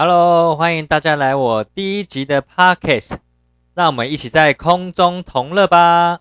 Hello，欢迎大家来我第一集的 Podcast，让我们一起在空中同乐吧。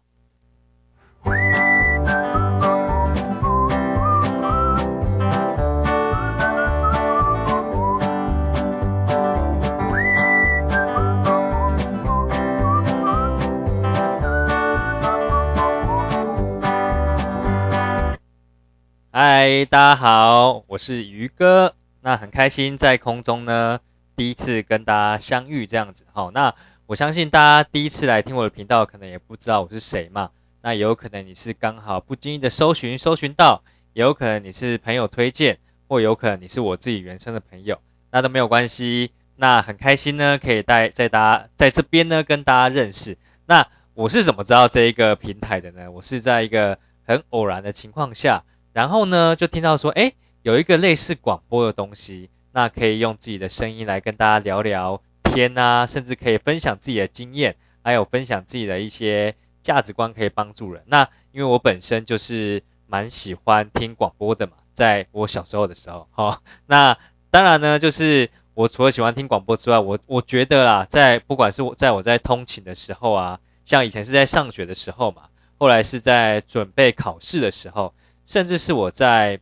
嗨，大家好，我是鱼哥。那很开心在空中呢，第一次跟大家相遇这样子。好，那我相信大家第一次来听我的频道，可能也不知道我是谁嘛。那有可能你是刚好不经意的搜寻搜寻到，也有可能你是朋友推荐，或有可能你是我自己原生的朋友，那都没有关系。那很开心呢，可以带在大家在这边呢跟大家认识。那我是怎么知道这一个平台的呢？我是在一个很偶然的情况下。然后呢，就听到说，哎，有一个类似广播的东西，那可以用自己的声音来跟大家聊聊天啊，甚至可以分享自己的经验，还有分享自己的一些价值观，可以帮助人。那因为我本身就是蛮喜欢听广播的嘛，在我小时候的时候，哈，那当然呢，就是我除了喜欢听广播之外，我我觉得啦，在不管是我在我在通勤的时候啊，像以前是在上学的时候嘛，后来是在准备考试的时候。甚至是我在，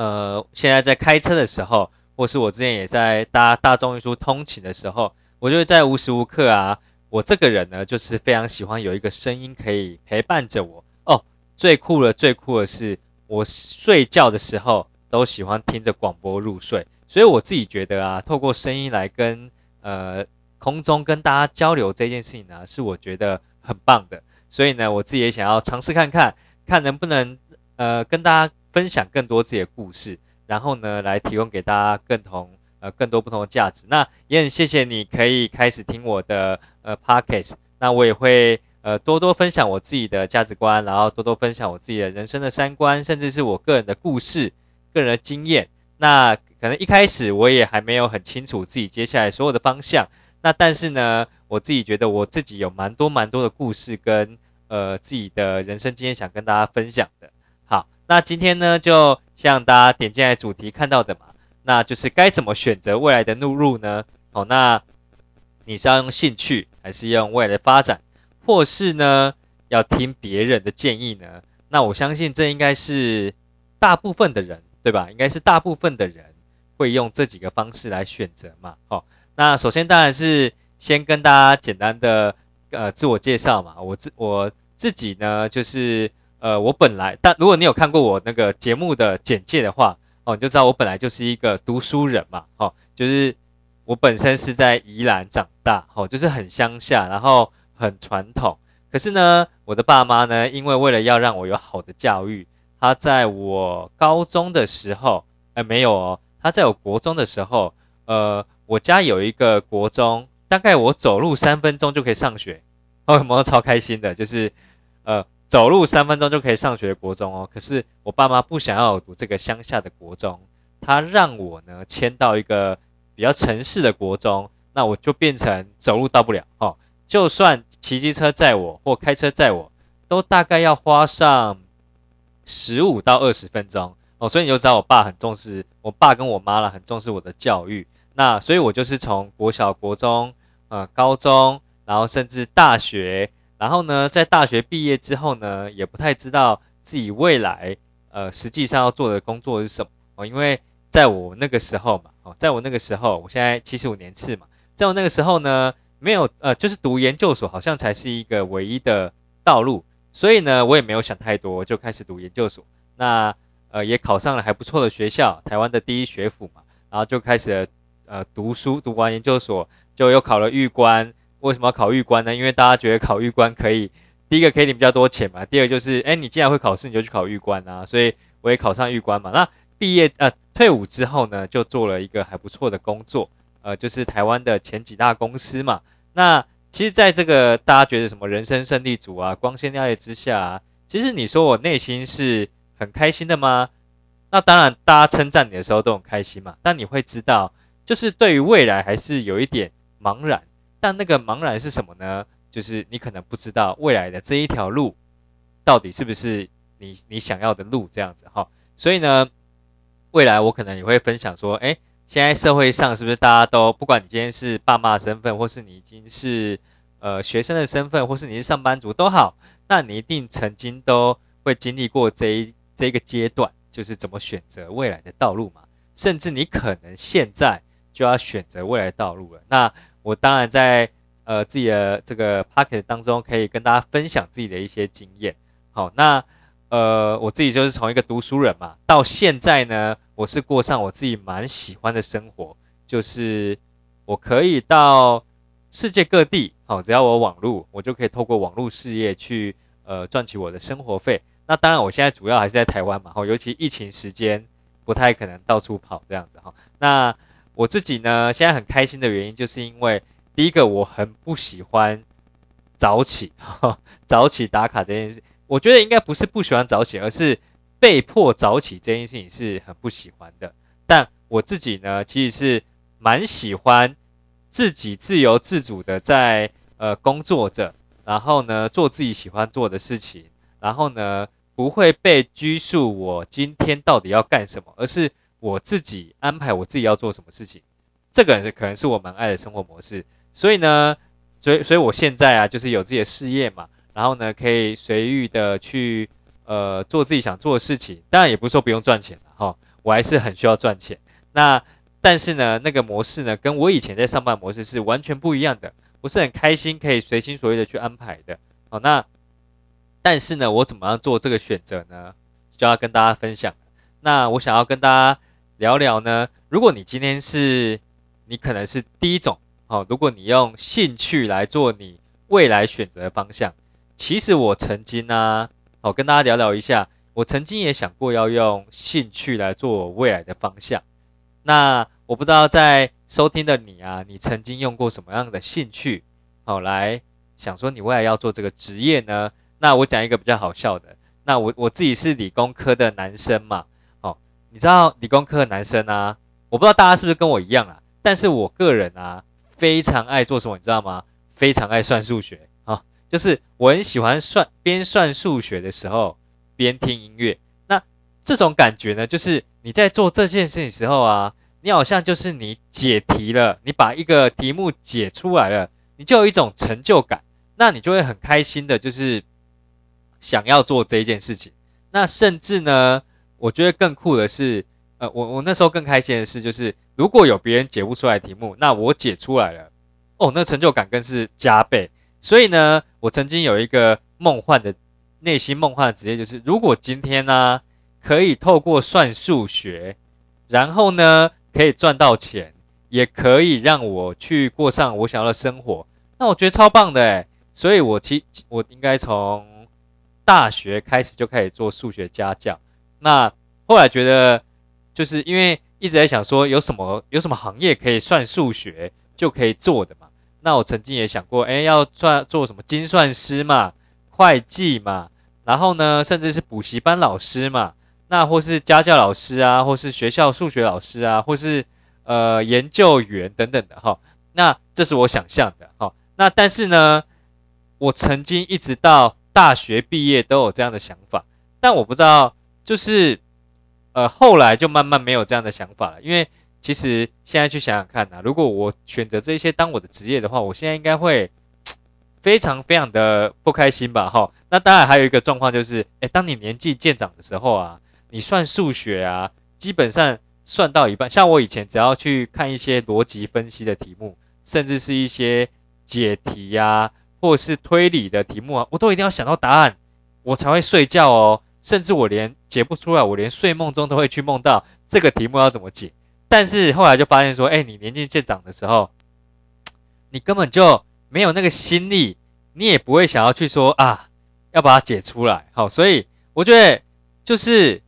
呃，现在在开车的时候，或是我之前也在搭大众运输通勤的时候，我就会在无时无刻啊，我这个人呢，就是非常喜欢有一个声音可以陪伴着我。哦，最酷的最酷的是，我睡觉的时候都喜欢听着广播入睡。所以我自己觉得啊，透过声音来跟呃空中跟大家交流这件事情呢，是我觉得很棒的。所以呢，我自己也想要尝试看看，看能不能。呃，跟大家分享更多自己的故事，然后呢，来提供给大家更同呃更多不同的价值。那也很谢谢你可以开始听我的呃 podcast，那我也会呃多多分享我自己的价值观，然后多多分享我自己的人生的三观，甚至是我个人的故事、个人的经验。那可能一开始我也还没有很清楚自己接下来所有的方向，那但是呢，我自己觉得我自己有蛮多蛮多的故事跟呃自己的人生经验想跟大家分享的。那今天呢，就像大家点进来主题看到的嘛，那就是该怎么选择未来的路路呢？哦，那你是要用兴趣，还是用未来的发展，或是呢要听别人的建议呢？那我相信这应该是大部分的人，对吧？应该是大部分的人会用这几个方式来选择嘛。好，那首先当然是先跟大家简单的呃自我介绍嘛。我自我自己呢就是。呃，我本来，但如果你有看过我那个节目的简介的话，哦，你就知道我本来就是一个读书人嘛，哦，就是我本身是在宜兰长大，哦，就是很乡下，然后很传统。可是呢，我的爸妈呢，因为为了要让我有好的教育，他在我高中的时候，哎，没有哦，他在我国中的时候，呃，我家有一个国中，大概我走路三分钟就可以上学，哦，有没有超开心的？就是，呃。走路三分钟就可以上学的国中哦，可是我爸妈不想要我读这个乡下的国中，他让我呢迁到一个比较城市的国中，那我就变成走路到不了哦，就算骑机车载我或开车载我，都大概要花上十五到二十分钟哦，所以你就知道我爸很重视，我爸跟我妈了很重视我的教育，那所以我就是从国小、国中、呃高中，然后甚至大学。然后呢，在大学毕业之后呢，也不太知道自己未来呃实际上要做的工作是什么哦，因为在我那个时候嘛，哦，在我那个时候，我现在七十五年次嘛，在我那个时候呢，没有呃，就是读研究所好像才是一个唯一的道路，所以呢，我也没有想太多，就开始读研究所。那呃，也考上了还不错的学校，台湾的第一学府嘛，然后就开始呃读书，读完研究所就又考了预官。为什么要考预官呢？因为大家觉得考预官可以，第一个可以领比较多钱嘛，第二就是，哎，你既然会考试，你就去考预官啊。所以我也考上预官嘛。那毕业呃退伍之后呢，就做了一个还不错的工作，呃，就是台湾的前几大公司嘛。那其实，在这个大家觉得什么人生胜利组啊、光鲜亮丽之下，其实你说我内心是很开心的吗？那当然，大家称赞你的时候都很开心嘛。但你会知道，就是对于未来还是有一点茫然。但那个茫然是什么呢？就是你可能不知道未来的这一条路到底是不是你你想要的路这样子哈。所以呢，未来我可能也会分享说，哎，现在社会上是不是大家都不管你今天是爸妈的身份，或是你已经是呃学生的身份，或是你是上班族都好，那你一定曾经都会经历过这一这个阶段，就是怎么选择未来的道路嘛。甚至你可能现在就要选择未来的道路了。那我当然在呃自己的这个 p o c k e t 当中，可以跟大家分享自己的一些经验。好，那呃我自己就是从一个读书人嘛，到现在呢。我是过上我自己蛮喜欢的生活，就是我可以到世界各地，好，只要我网络，我就可以透过网络事业去呃赚取我的生活费。那当然，我现在主要还是在台湾嘛，哈，尤其疫情时间不太可能到处跑这样子哈。那我自己呢，现在很开心的原因，就是因为第一个我很不喜欢早起，早起打卡这件事，我觉得应该不是不喜欢早起，而是。被迫早起这件事情是很不喜欢的，但我自己呢，其实是蛮喜欢自己自由自主的在呃工作着，然后呢做自己喜欢做的事情，然后呢不会被拘束我今天到底要干什么，而是我自己安排我自己要做什么事情，这个是可能是我蛮爱的生活模式，所以呢，所以所以我现在啊就是有自己的事业嘛，然后呢可以随意的去。呃，做自己想做的事情，当然也不是说不用赚钱了哈，我还是很需要赚钱。那但是呢，那个模式呢，跟我以前在上班模式是完全不一样的。我是很开心，可以随心所欲的去安排的。好，那但是呢，我怎么样做这个选择呢？就要跟大家分享。那我想要跟大家聊聊呢，如果你今天是你可能是第一种，好，如果你用兴趣来做你未来选择的方向，其实我曾经呢。好，跟大家聊聊一下。我曾经也想过要用兴趣来做我未来的方向。那我不知道在收听的你啊，你曾经用过什么样的兴趣，好来想说你未来要做这个职业呢？那我讲一个比较好笑的。那我我自己是理工科的男生嘛，你知道理工科的男生啊，我不知道大家是不是跟我一样啊，但是我个人啊，非常爱做什么，你知道吗？非常爱算数学啊。就是我很喜欢算边算数学的时候边听音乐，那这种感觉呢，就是你在做这件事情时候啊，你好像就是你解题了，你把一个题目解出来了，你就有一种成就感，那你就会很开心的，就是想要做这一件事情。那甚至呢，我觉得更酷的是，呃，我我那时候更开心的是，就是如果有别人解不出来题目，那我解出来了，哦，那成就感更是加倍。所以呢，我曾经有一个梦幻的内心梦幻的职业，就是如果今天呢，可以透过算数学，然后呢，可以赚到钱，也可以让我去过上我想要的生活，那我觉得超棒的诶所以我其我应该从大学开始就开始做数学家教。那后来觉得，就是因为一直在想说，有什么有什么行业可以算数学就可以做的嘛。那我曾经也想过，哎，要算做什么精算师嘛，会计嘛，然后呢，甚至是补习班老师嘛，那或是家教老师啊，或是学校数学老师啊，或是呃研究员等等的哈。那这是我想象的哈。那但是呢，我曾经一直到大学毕业都有这样的想法，但我不知道，就是呃后来就慢慢没有这样的想法了，因为。其实现在去想想看呐，如果我选择这些当我的职业的话，我现在应该会非常非常的不开心吧？哈，那当然还有一个状况就是，诶，当你年纪渐长的时候啊，你算数学啊，基本上算到一半，像我以前只要去看一些逻辑分析的题目，甚至是一些解题呀，或是推理的题目啊，我都一定要想到答案，我才会睡觉哦。甚至我连解不出来，我连睡梦中都会去梦到这个题目要怎么解。但是后来就发现说，哎，你年纪渐长的时候，你根本就没有那个心力，你也不会想要去说啊，要把它解出来。好，所以我觉得就是，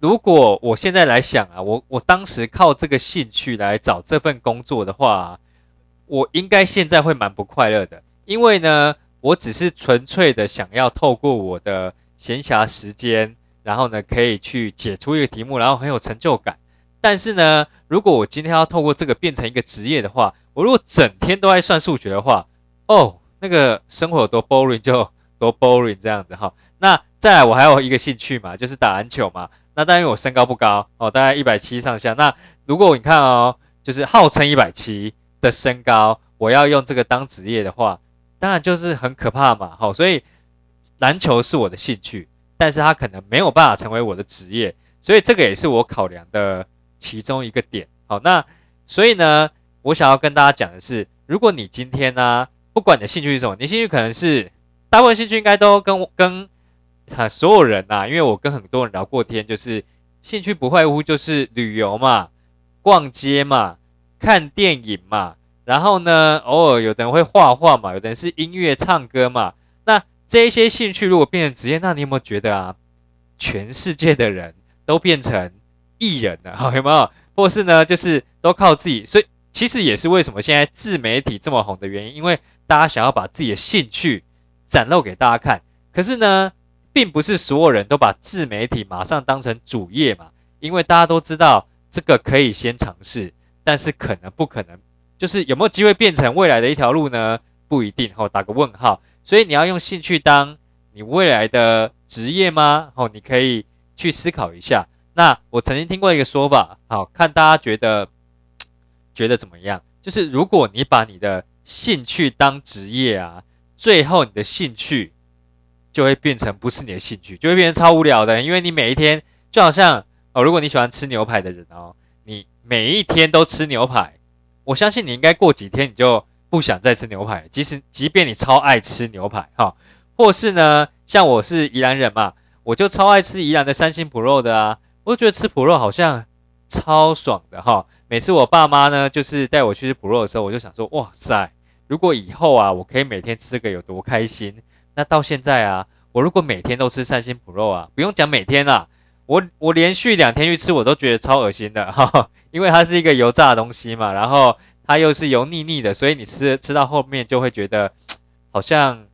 如果我现在来想啊，我我当时靠这个兴趣来找这份工作的话，我应该现在会蛮不快乐的，因为呢，我只是纯粹的想要透过我的闲暇时间，然后呢，可以去解出一个题目，然后很有成就感。但是呢，如果我今天要透过这个变成一个职业的话，我如果整天都在算数学的话，哦，那个生活有多 boring 就多 boring 这样子哈。那再来，我还有一个兴趣嘛，就是打篮球嘛。那当然我身高不高哦，大概一百七上下。那如果你看哦，就是号称一百七的身高，我要用这个当职业的话，当然就是很可怕嘛。好，所以篮球是我的兴趣，但是它可能没有办法成为我的职业，所以这个也是我考量的其中一个点。好，那所以呢，我想要跟大家讲的是，如果你今天呢，不管你的兴趣是什么，你兴趣可能是大部分兴趣应该都跟跟所有人呐，因为我跟很多人聊过天，就是兴趣不外乎就是旅游嘛。逛街嘛，看电影嘛，然后呢，偶尔有的人会画画嘛，有的人是音乐唱歌嘛。这一些兴趣如果变成职业，那你有没有觉得啊，全世界的人都变成艺人了？好，有没有？或是呢，就是都靠自己。所以其实也是为什么现在自媒体这么红的原因，因为大家想要把自己的兴趣展露给大家看。可是呢，并不是所有人都把自媒体马上当成主业嘛，因为大家都知道。这个可以先尝试，但是可能不可能，就是有没有机会变成未来的一条路呢？不一定，哦，打个问号。所以你要用兴趣当你未来的职业吗？哦，你可以去思考一下。那我曾经听过一个说法，好看大家觉得 觉得怎么样？就是如果你把你的兴趣当职业啊，最后你的兴趣就会变成不是你的兴趣，就会变成超无聊的，因为你每一天就好像。哦，如果你喜欢吃牛排的人哦，你每一天都吃牛排，我相信你应该过几天你就不想再吃牛排。即使即便你超爱吃牛排哈，或是呢，像我是宜兰人嘛，我就超爱吃宜兰的三星普肉的啊，我觉得吃普肉好像超爽的哈。每次我爸妈呢，就是带我去吃普肉的时候，我就想说，哇塞，如果以后啊，我可以每天吃个有多开心。那到现在啊，我如果每天都吃三星普肉啊，不用讲每天啦。我我连续两天去吃，我都觉得超恶心的哈，因为它是一个油炸的东西嘛，然后它又是油腻腻的，所以你吃吃到后面就会觉得 好像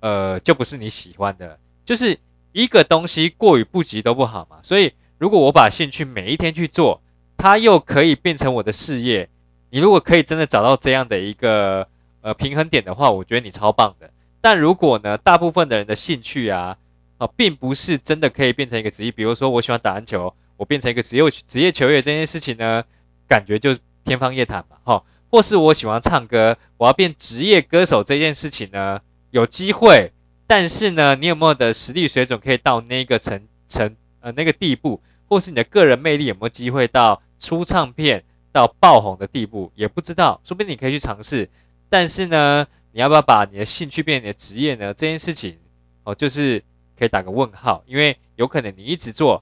呃就不是你喜欢的，就是一个东西过于不及都不好嘛。所以如果我把兴趣每一天去做，它又可以变成我的事业，你如果可以真的找到这样的一个呃平衡点的话，我觉得你超棒的。但如果呢，大部分的人的兴趣啊。啊，并不是真的可以变成一个职业。比如说，我喜欢打篮球，我变成一个职业职业球员这件事情呢，感觉就天方夜谭嘛，哈。或是我喜欢唱歌，我要变职业歌手这件事情呢，有机会，但是呢，你有没有的实力水准可以到那个层层呃那个地步，或是你的个人魅力有没有机会到出唱片到爆红的地步，也不知道。说不定你可以去尝试，但是呢，你要不要把你的兴趣变成你的职业呢？这件事情哦，就是。可以打个问号，因为有可能你一直做，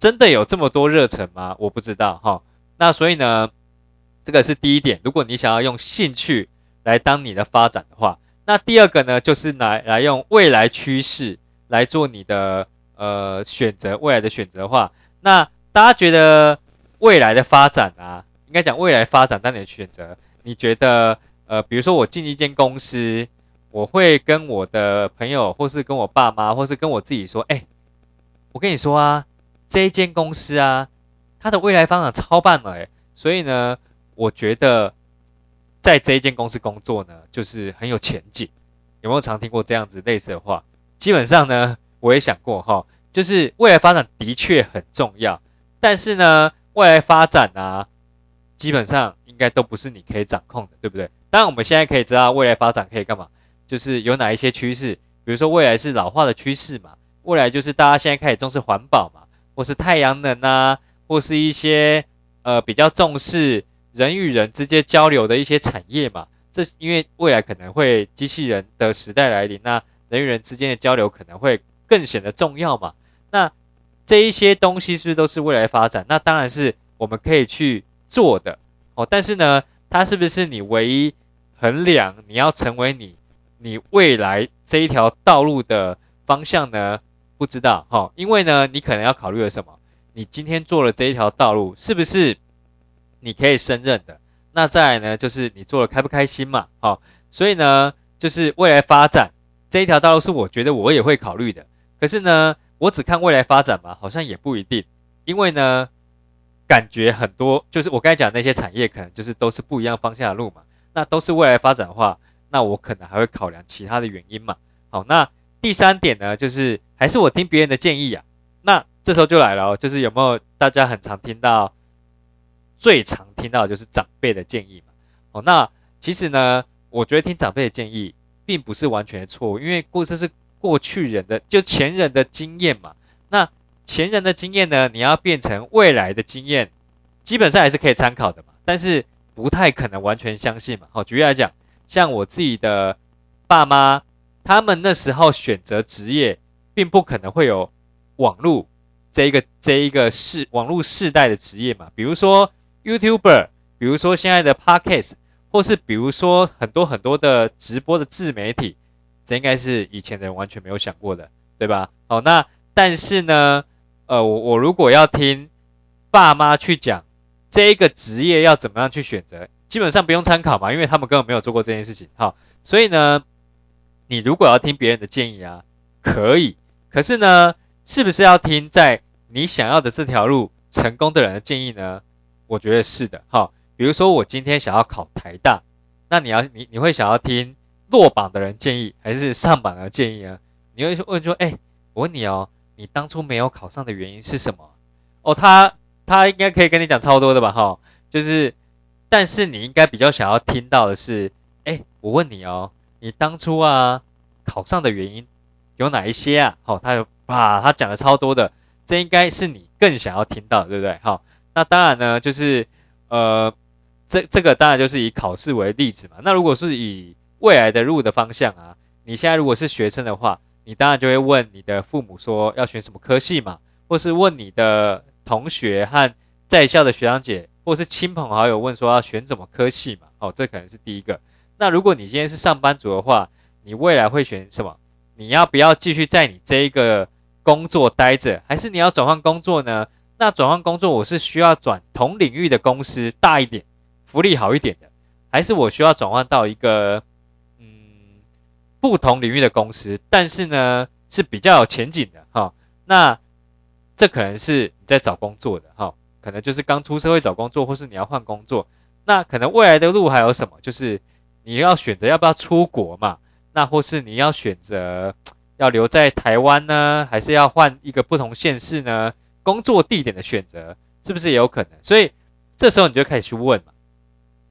真的有这么多热忱吗？我不知道哈。那所以呢，这个是第一点。如果你想要用兴趣来当你的发展的话，那第二个呢，就是来来用未来趋势来做你的呃选择，未来的选择的话，那大家觉得未来的发展啊，应该讲未来发展当你的选择，你觉得呃，比如说我进一间公司。我会跟我的朋友，或是跟我爸妈，或是跟我自己说：“哎，我跟你说啊，这一间公司啊，它的未来发展超棒了，哎，所以呢，我觉得在这一间公司工作呢，就是很有前景。有没有常听过这样子类似的话？基本上呢，我也想过哈，就是未来发展的确很重要，但是呢，未来发展啊，基本上应该都不是你可以掌控的，对不对？当然，我们现在可以知道未来发展可以干嘛。”就是有哪一些趋势，比如说未来是老化的趋势嘛，未来就是大家现在开始重视环保嘛，或是太阳能啊，或是一些呃比较重视人与人之间交流的一些产业嘛。这因为未来可能会机器人的时代来临，那人与人之间的交流可能会更显得重要嘛。那这一些东西是不是都是未来发展？那当然是我们可以去做的哦。但是呢，它是不是你唯一衡量你要成为你？你未来这一条道路的方向呢？不知道哈，因为呢，你可能要考虑的什么？你今天做了这一条道路，是不是你可以胜任的？那再来呢，就是你做了开不开心嘛？好，所以呢，就是未来发展这一条道路是我觉得我也会考虑的。可是呢，我只看未来发展嘛，好像也不一定，因为呢，感觉很多就是我刚才讲那些产业，可能就是都是不一样方向的路嘛。那都是未来发展的话。那我可能还会考量其他的原因嘛？好，那第三点呢，就是还是我听别人的建议啊。那这时候就来了，就是有没有大家很常听到最常听到的就是长辈的建议嘛。哦，那其实呢，我觉得听长辈的建议并不是完全的错误，因为过这是过去人的就前人的经验嘛。那前人的经验呢，你要变成未来的经验，基本上还是可以参考的嘛，但是不太可能完全相信嘛。好，举例来讲，像我自己的爸妈，他们那时候选择职业，并不可能会有网络这一个这一个世网络世代的职业嘛，比如说 YouTuber，比如说现在的 Podcast，或是比如说很多很多的直播的自媒体，这应该是以前的人完全没有想过的，对吧？好，那但是呢，呃，我我如果要听爸妈去讲这一个职业要怎么样去选择，基本上不用参考嘛，因为他们根本没有做过这件事情。好，所以呢，你如果要听别人的建议啊，可以，可是呢。是不是要听在你想要的这条路成功的人的建议呢？我觉得是的。好，比如说我今天想要考台大，那你要你你会想要听落榜的人建议，还是上榜的建议啊？你会问说，哎，我问你哦，你当初没有考上的原因是什么？哦，他他应该可以跟你讲超多的吧？哈，就是，但是你应该比较想要听到的是，哎，我问你哦，你当初啊考上的原因有哪一些啊？好，他有。哇，他讲的超多的，这应该是你更想要听到，对不对？好，那当然呢，就是呃，这这个当然就是以考试为例子嘛。那如果是以未来的路的方向啊，你现在如果是学生的话，你当然就会问你的父母说要选什么科系嘛，或是问你的同学和在校的学长姐，或是亲朋好友问说要选什么科系嘛。哦，这可能是第一个。那如果你今天是上班族的话，你未来会选什么？你要不要继续在你这一个？工作待着，还是你要转换工作呢？那转换工作，我是需要转同领域的公司大一点，福利好一点的，还是我需要转换到一个嗯不同领域的公司，但是呢是比较有前景的哈？那这可能是你在找工作的哈，可能就是刚出社会找工作，或是你要换工作。那可能未来的路还有什么？就是你要选择要不要出国嘛？那或是你要选择。要留在台湾呢，还是要换一个不同县市呢？工作地点的选择是不是也有可能？所以这时候你就开始去问嘛，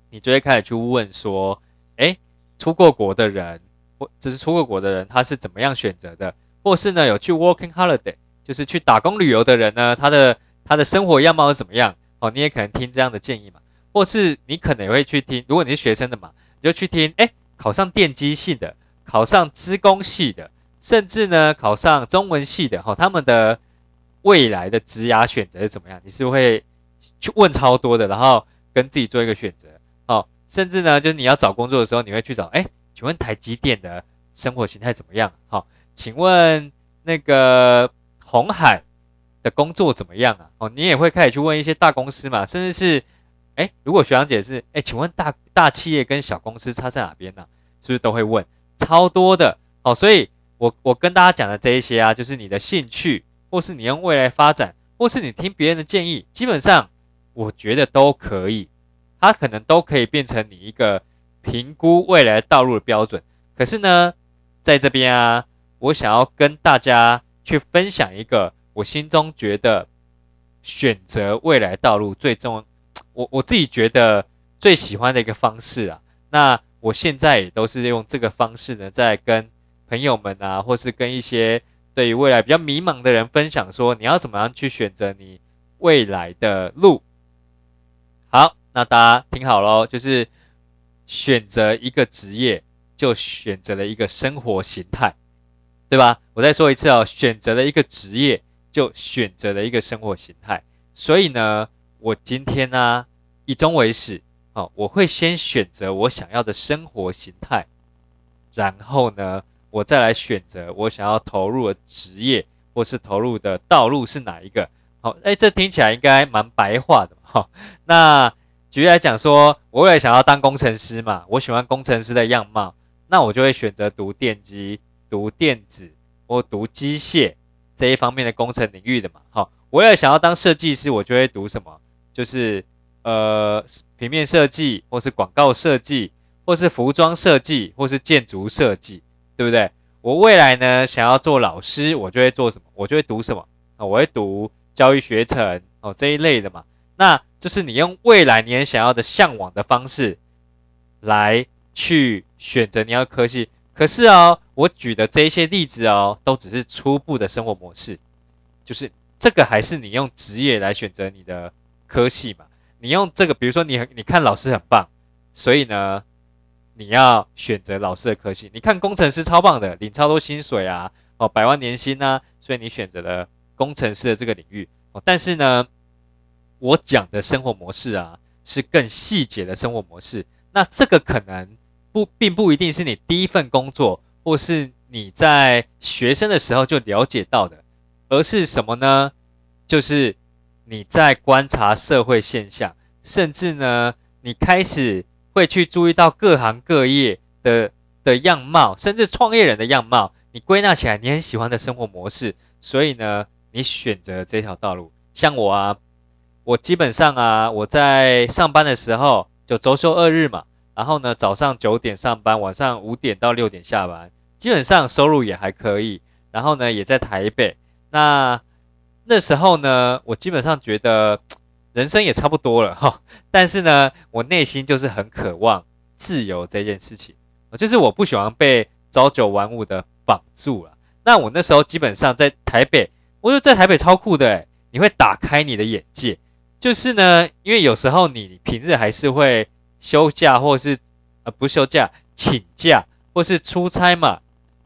你就会开始去问说：，诶，出过国的人，或只是出过国的人，他是怎么样选择的？或是呢，有去 working holiday，就是去打工旅游的人呢，他的他的生活样貌是怎么样？哦，你也可能听这样的建议嘛，或是你可能也会去听，如果你是学生的嘛，你就去听，诶，考上电机系的，考上资工系的。甚至呢，考上中文系的哈，他们的未来的职涯选择是怎么样？你是会去问超多的，然后跟自己做一个选择。哦，甚至呢，就是你要找工作的时候，你会去找，哎，请问台积电的生活形态怎么样？好，请问那个红海的工作怎么样啊？哦，你也会开始去问一些大公司嘛，甚至是，哎，如果学长姐是，哎，请问大大企业跟小公司差在哪边呢？是不是都会问超多的？哦，所以。我我跟大家讲的这一些啊，就是你的兴趣，或是你用未来发展，或是你听别人的建议，基本上我觉得都可以，它可能都可以变成你一个评估未来道路的标准。可是呢，在这边啊，我想要跟大家去分享一个我心中觉得选择未来道路最重，我我自己觉得最喜欢的一个方式啊。那我现在也都是用这个方式呢，在跟。朋友们啊，或是跟一些对于未来比较迷茫的人分享，说你要怎么样去选择你未来的路。好，那大家听好喽，就是选择一个职业，就选择了一个生活形态，对吧？我再说一次哦，选择了一个职业，就选择了一个生活形态。所以呢，我今天呢，以终为始，哦，我会先选择我想要的生活形态，然后呢。我再来选择我想要投入的职业，或是投入的道路是哪一个？好，哎，这听起来应该蛮白话的哈。那举例来讲，说我未来想要当工程师嘛，我喜欢工程师的样貌，那我就会选择读电机、读电子或读机械这一方面的工程领域的嘛。好，我也想要当设计师，我就会读什么？就是呃，平面设计，或是广告设计，或是服装设计，或是建筑设计。对不对？我未来呢，想要做老师，我就会做什么？我就会读什么啊？我会读教育学程哦这一类的嘛。那就是你用未来你很想要的向往的方式来去选择你要科系。可是哦，我举的这一些例子哦，都只是初步的生活模式，就是这个还是你用职业来选择你的科系嘛？你用这个，比如说你你看老师很棒，所以呢，你要选择老师的科系。你看工程师超棒的，领超多薪水啊，哦，百万年薪啊，所以你选择了工程师的这个领域。哦，但是呢，我讲的生活模式啊，是更细节的生活模式。那这个可能。不，并不一定是你第一份工作，或是你在学生的时候就了解到的，而是什么呢？就是你在观察社会现象，甚至呢，你开始会去注意到各行各业的的样貌，甚至创业人的样貌，你归纳起来你很喜欢的生活模式，所以呢，你选择这条道路。像我啊，我基本上啊，我在上班的时候就周休二日嘛。然后呢，早上九点上班，晚上五点到六点下班，基本上收入也还可以。然后呢，也在台北。那那时候呢，我基本上觉得人生也差不多了哈。但是呢，我内心就是很渴望自由这件事情，就是我不喜欢被朝九晚五的绑住了。那我那时候基本上在台北，我就在台北超酷的诶你会打开你的眼界。就是呢，因为有时候你平日还是会。休假或是呃不休假请假或是出差嘛，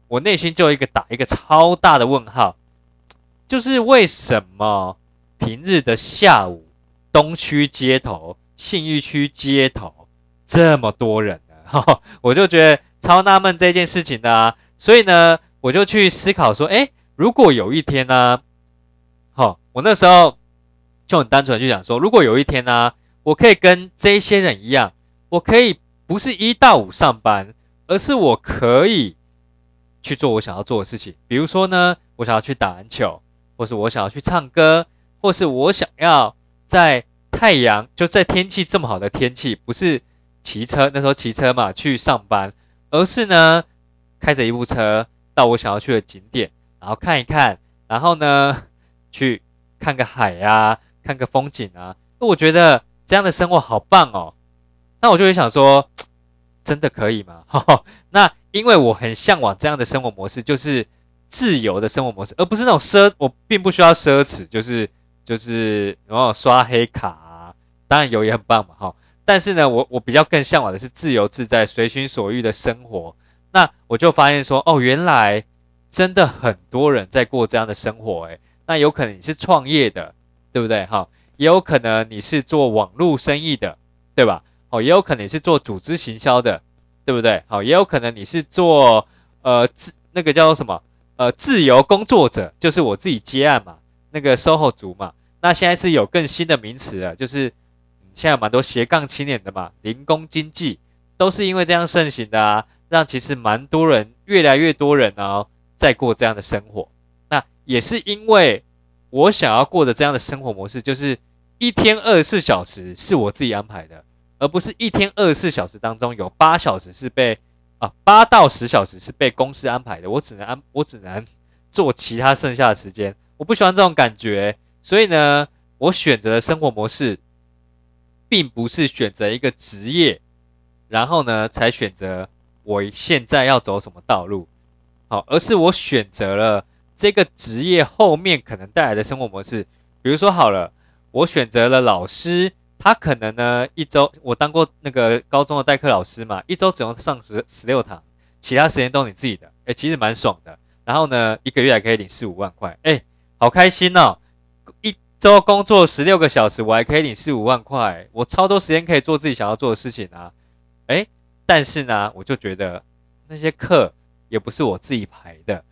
我内心就一个打一个超大的问号，就是为什么平日的下午东区街头、信义区街头这么多人呢？我就觉得超纳闷这件事情的啊，所以呢，我就去思考说，哎，如果有一天呢，好，我那时候就很单纯就想说，如果有一天呢，我可以跟这些人一样。我可以不是一到五上班，而是我可以去做我想要做的事情。比如说呢，我想要去打篮球，或是我想要去唱歌，或是我想要在太阳就在天气这么好的天气，不是骑车那时候骑车嘛去上班，而是呢开着一部车到我想要去的景点，然后看一看，然后呢去看个海啊，看个风景啊。那我觉得这样的生活好棒哦。那我就会想说，真的可以吗？那因为我很向往这样的生活模式，就是自由的生活模式，而不是那种奢。我并不需要奢侈，就是就是然后刷黑卡，当然有也很棒嘛，哈。但是呢，我我比较更向往的是自由自在、随心所欲的生活。那我就发现说，哦，原来真的很多人在过这样的生活，诶，那有可能你是创业的，对不对？哈，也有可能你是做网络生意的，对吧？哦，也有可能你是做组织行销的，对不对？好，也有可能你是做呃自那个叫做什么呃自由工作者，就是我自己接案嘛，那个 SOHO 族嘛。那现在是有更新的名词了，就是现在蛮多斜杠青年的嘛，零工经济都是因为这样盛行的啊，让其实蛮多人越来越多人哦在过这样的生活。那也是因为我想要过的这样的生活模式，就是一天二十四小时是我自己安排的。而不是一天二十四小时当中有八小时是被啊八到十小时是被公司安排的，我只能安我只能 做其他剩下的时间，我不喜欢这种感觉，所以呢，我选择的生活模式，并不是选择一个职业，然后呢才选择我现在要走什么道路，好，而是我选择了这个职业后面可能带来的生活模式，比如说好了，我选择了老师。他可能呢，一周我当过那个高中的代课老师嘛，一周只用上十十六堂，其他时间都你自己的，哎，其实蛮爽的。然后呢，一个月还可以领四五万块，哎，好开心哦！一周工作十六个小时，我还可以领四五万块，我超多时间可以做自己想要做的事情啊，哎，但是呢，我就觉得那些课也不是我自己排的，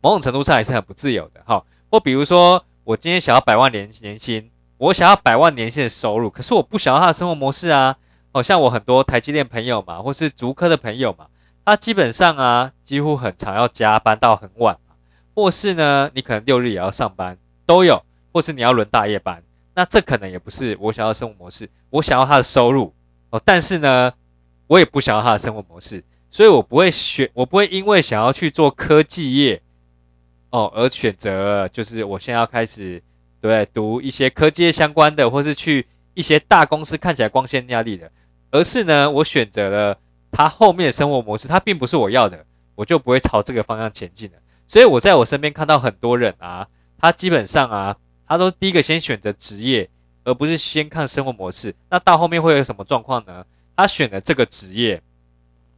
某种程度上还是很不自由的。哈，或比如说，我今天想要百万年年薪。我想要百万年薪的收入，可是我不想要他的生活模式啊。好像我很多台积电朋友嘛，或是竹科的朋友嘛，他基本上啊，几乎很常要加班到很晚，或是呢，你可能六日也要上班，都有，或是你要轮大夜班，那这可能也不是我想要的生活模式。我想要他的收入哦，但是呢，我也不想要他的生活模式，所以我不会选，我不会因为想要去做科技业哦而选择，就是我现在要开始。对，读一些科技业相关的，或是去一些大公司看起来光鲜亮丽的，而是呢，我选择了他后面的生活模式，他并不是我要的，我就不会朝这个方向前进了。所以我在我身边看到很多人啊，他基本上啊，他都第一个先选择职业，而不是先看生活模式。那到后面会有什么状况呢？他选了这个职业，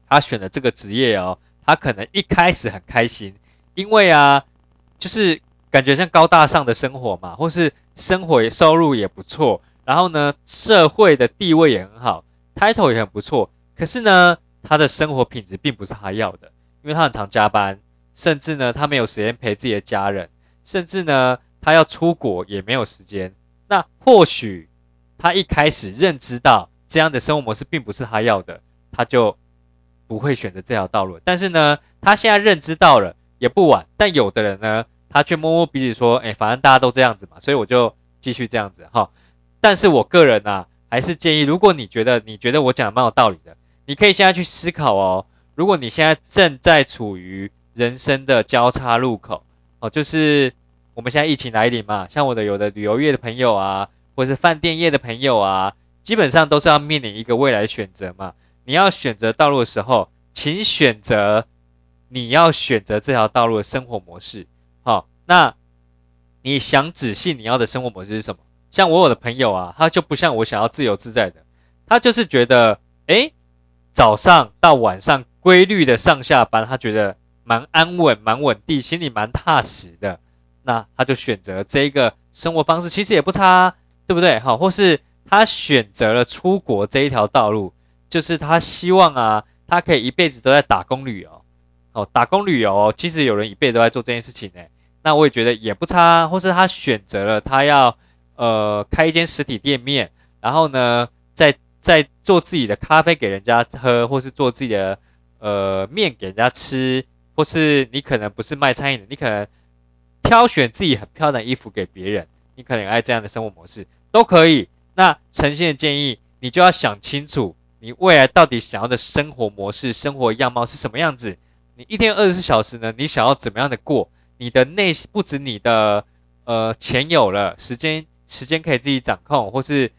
他选了这个职业哦，他可能一开始很开心，因为啊，就是感觉像高大上的生活嘛，或是生活收入也不错，然后呢，社会的地位也很好，title 也很不错。可是呢，他的生活品质并不是他要的，因为他很常加班，甚至呢，他没有时间陪自己的家人，甚至呢，他要出国也没有时间。那或许他一开始认知到这样的生活模式并不是他要的，他就。不会选择这条道路，但是呢，他现在认知到了也不晚。但有的人呢，他却摸摸鼻子说：“哎，反正大家都这样子嘛，所以我就继续这样子哈。”但是我个人啊，还是建议，如果你觉得你觉得我讲的蛮有道理的，你可以现在去思考哦。如果你现在正在处于人生的交叉路口哦，就是我们现在疫情来临嘛，像我的有的旅游业的朋友啊，或是饭店业的朋友啊，基本上都是要面临一个未来选择嘛。你要选择道路的时候，请选择你要选择这条道路的生活模式。好，那你想仔细你要的生活模式是什么？像我有的朋友啊，他就不像我想要自由自在的，他就是觉得，诶，早上到晚上规律的上下班，他觉得蛮安稳、蛮稳定，心里蛮踏实的。那他就选择这一个生活方式，其实也不差，对不对？好，或是他选择了出国这一条道路。就是他希望啊，他可以一辈子都在打工旅游，哦，打工旅游，其实有人一辈子都在做这件事情呢。那我也觉得也不差，或是他选择了他要呃开一间实体店面，然后呢，在在做自己的咖啡给人家喝，或是做自己的呃面给人家吃，或是你可能不是卖餐饮的，你可能挑选自己很漂亮的衣服给别人，你可能爱这样的生活模式都可以。那诚心的建议，你就要想清楚。你未来到底想要的生活模式、生活样貌是什么样子？你一天二十四小时呢？你想要怎么样的过？你的内不止你的呃钱有了，时间时间可以自己掌控，或是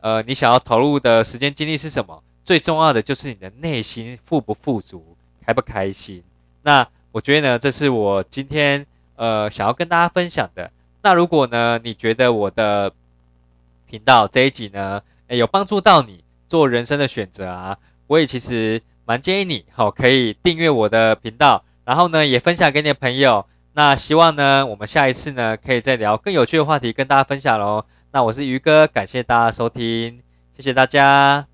呃你想要投入的时间精力是什么？最重要的就是你的内心富不富足，开不开心？那我觉得呢，这是我今天呃想要跟大家分享的。那如果呢，你觉得我的频道这一集呢，诶有帮助到你？做人生的选择啊，我也其实蛮建议你，好，可以订阅我的频道，然后呢，也分享给你的朋友。那希望呢，我们下一次呢，可以再聊更有趣的话题跟大家分享喽。那我是鱼哥，感谢大家收听，谢谢大家。